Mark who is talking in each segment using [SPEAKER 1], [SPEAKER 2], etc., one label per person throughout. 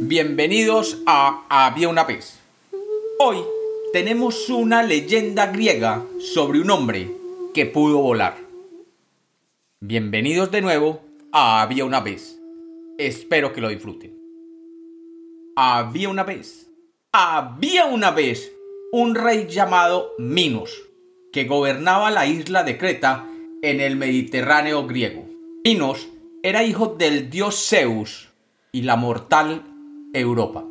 [SPEAKER 1] Bienvenidos a Había una vez. Hoy tenemos una leyenda griega sobre un hombre que pudo volar. Bienvenidos de nuevo a Había una vez. Espero que lo disfruten. Había una vez. Había una vez un rey llamado Minos, que gobernaba la isla de Creta en el Mediterráneo griego. Minos era hijo del dios Zeus y la mortal Europa.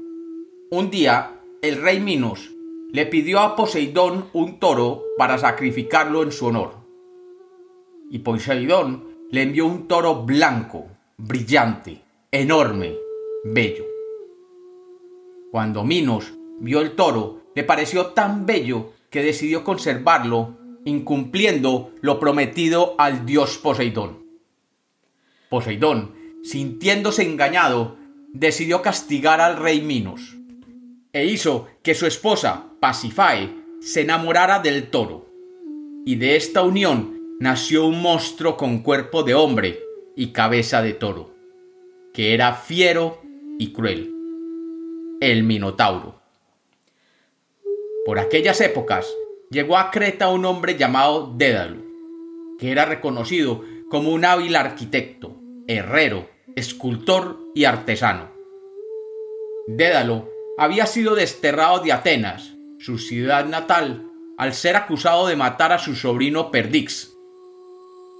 [SPEAKER 1] Un día, el rey Minos le pidió a Poseidón un toro para sacrificarlo en su honor. Y Poseidón le envió un toro blanco, brillante, enorme, bello. Cuando Minos vio el toro, le pareció tan bello que decidió conservarlo, incumpliendo lo prometido al dios Poseidón. Poseidón, sintiéndose engañado, decidió castigar al rey Minos e hizo que su esposa, Pasifae, se enamorara del toro. Y de esta unión nació un monstruo con cuerpo de hombre y cabeza de toro, que era fiero y cruel, el Minotauro. Por aquellas épocas llegó a Creta un hombre llamado Dédalo, que era reconocido como un hábil arquitecto, herrero, escultor y artesano. Dédalo había sido desterrado de Atenas, su ciudad natal, al ser acusado de matar a su sobrino Perdix,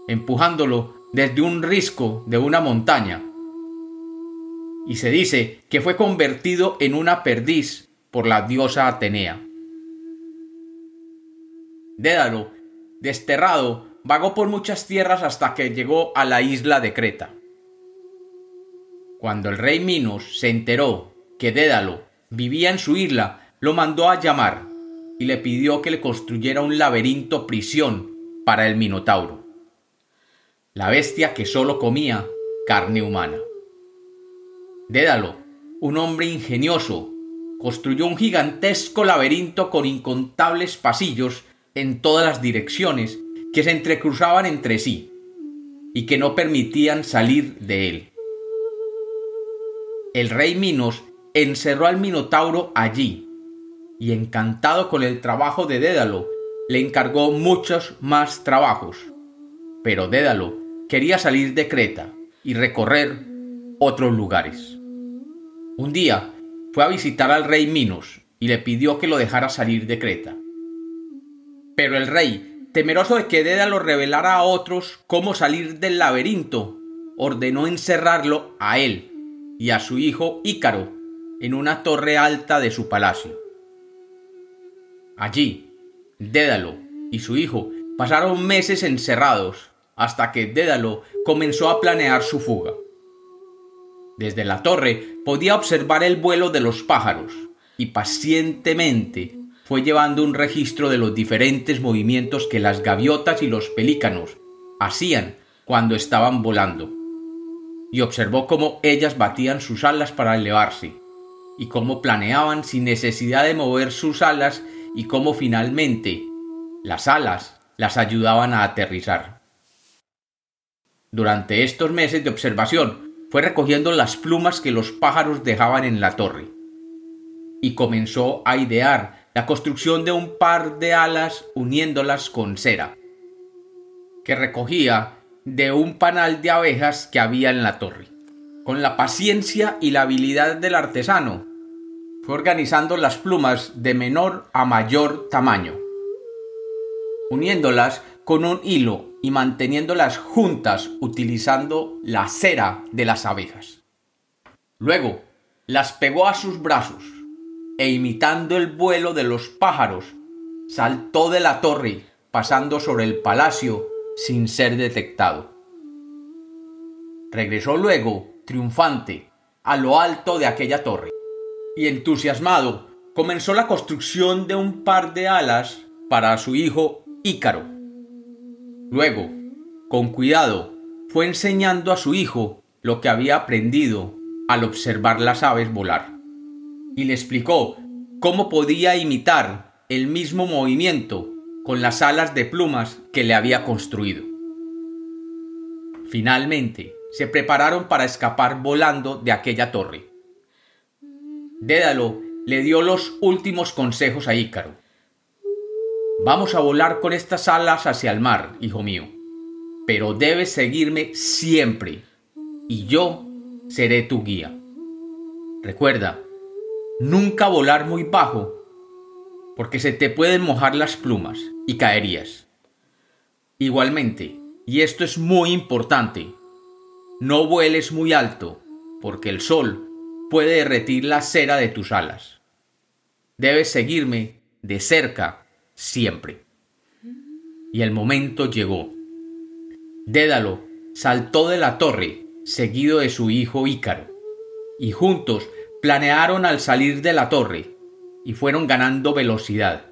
[SPEAKER 1] empujándolo desde un risco de una montaña. Y se dice que fue convertido en una perdiz por la diosa Atenea. Dédalo, desterrado, vagó por muchas tierras hasta que llegó a la isla de Creta. Cuando el rey Minos se enteró que Dédalo vivía en su isla, lo mandó a llamar y le pidió que le construyera un laberinto prisión para el Minotauro, la bestia que sólo comía carne humana. Dédalo, un hombre ingenioso, construyó un gigantesco laberinto con incontables pasillos en todas las direcciones que se entrecruzaban entre sí y que no permitían salir de él. El rey Minos encerró al Minotauro allí y encantado con el trabajo de Dédalo, le encargó muchos más trabajos. Pero Dédalo quería salir de Creta y recorrer otros lugares. Un día fue a visitar al rey Minos y le pidió que lo dejara salir de Creta. Pero el rey, temeroso de que Dédalo revelara a otros cómo salir del laberinto, ordenó encerrarlo a él y a su hijo Ícaro en una torre alta de su palacio. Allí, Dédalo y su hijo pasaron meses encerrados hasta que Dédalo comenzó a planear su fuga. Desde la torre podía observar el vuelo de los pájaros y pacientemente fue llevando un registro de los diferentes movimientos que las gaviotas y los pelícanos hacían cuando estaban volando, y observó cómo ellas batían sus alas para elevarse, y cómo planeaban sin necesidad de mover sus alas, y cómo finalmente las alas las ayudaban a aterrizar. Durante estos meses de observación fue recogiendo las plumas que los pájaros dejaban en la torre, y comenzó a idear la construcción de un par de alas uniéndolas con cera, que recogía de un panal de abejas que había en la torre. Con la paciencia y la habilidad del artesano, fue organizando las plumas de menor a mayor tamaño, uniéndolas con un hilo y manteniéndolas juntas utilizando la cera de las abejas. Luego, las pegó a sus brazos e imitando el vuelo de los pájaros, saltó de la torre, pasando sobre el palacio sin ser detectado. Regresó luego, triunfante, a lo alto de aquella torre, y entusiasmado, comenzó la construcción de un par de alas para su hijo Ícaro. Luego, con cuidado, fue enseñando a su hijo lo que había aprendido al observar las aves volar y le explicó cómo podía imitar el mismo movimiento con las alas de plumas que le había construido. Finalmente, se prepararon para escapar volando de aquella torre. Dédalo le dio los últimos consejos a Ícaro. Vamos a volar con estas alas hacia el mar, hijo mío, pero debes seguirme siempre, y yo seré tu guía. Recuerda, nunca volar muy bajo, porque se te pueden mojar las plumas y caerías. Igualmente, y esto es muy importante, no vueles muy alto, porque el sol puede derretir la cera de tus alas. Debes seguirme de cerca siempre. Y el momento llegó. Dédalo saltó de la torre, seguido de su hijo Ícaro, y juntos planearon al salir de la torre, y fueron ganando velocidad.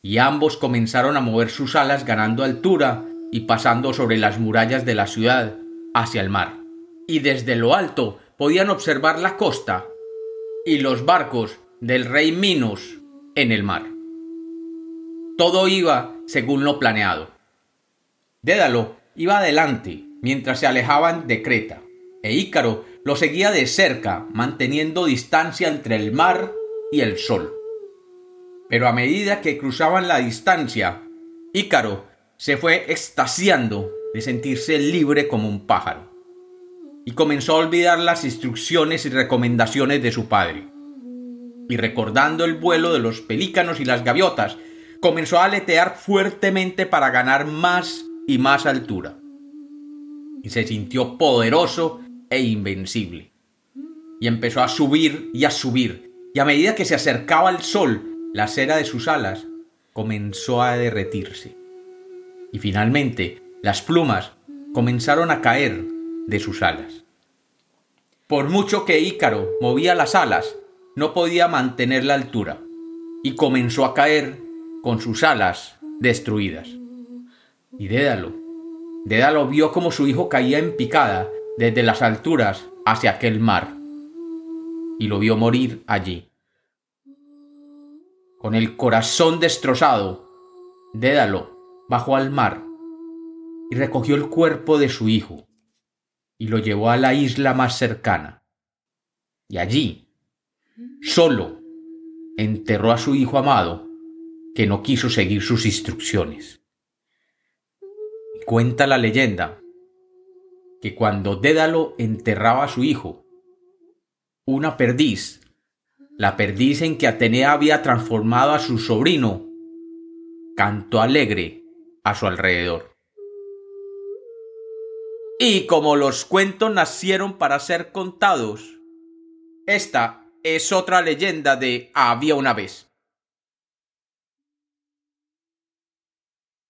[SPEAKER 1] Y ambos comenzaron a mover sus alas ganando altura y pasando sobre las murallas de la ciudad hacia el mar. Y desde lo alto podían observar la costa y los barcos del rey Minos en el mar. Todo iba según lo planeado. Dédalo iba adelante mientras se alejaban de Creta, e Ícaro lo seguía de cerca, manteniendo distancia entre el mar y el sol. Pero a medida que cruzaban la distancia, Ícaro se fue extasiando de sentirse libre como un pájaro, y comenzó a olvidar las instrucciones y recomendaciones de su padre. Y recordando el vuelo de los pelícanos y las gaviotas, comenzó a aletear fuertemente para ganar más y más altura. Y se sintió poderoso e invencible. Y empezó a subir y a subir, y a medida que se acercaba al sol, la cera de sus alas comenzó a derretirse y finalmente las plumas comenzaron a caer de sus alas. Por mucho que Ícaro movía las alas, no podía mantener la altura y comenzó a caer con sus alas destruidas. Y Dédalo, Dédalo vio como su hijo caía en picada desde las alturas hacia aquel mar y lo vio morir allí. Con el corazón destrozado, Dédalo bajó al mar y recogió el cuerpo de su hijo y lo llevó a la isla más cercana. Y allí, solo, enterró a su hijo amado que no quiso seguir sus instrucciones. Cuenta la leyenda que cuando Dédalo enterraba a su hijo, una perdiz, la perdiz en que Atenea había transformado a su sobrino, cantó alegre a su alrededor. Y como los cuentos nacieron para ser contados, esta es otra leyenda de Había una vez.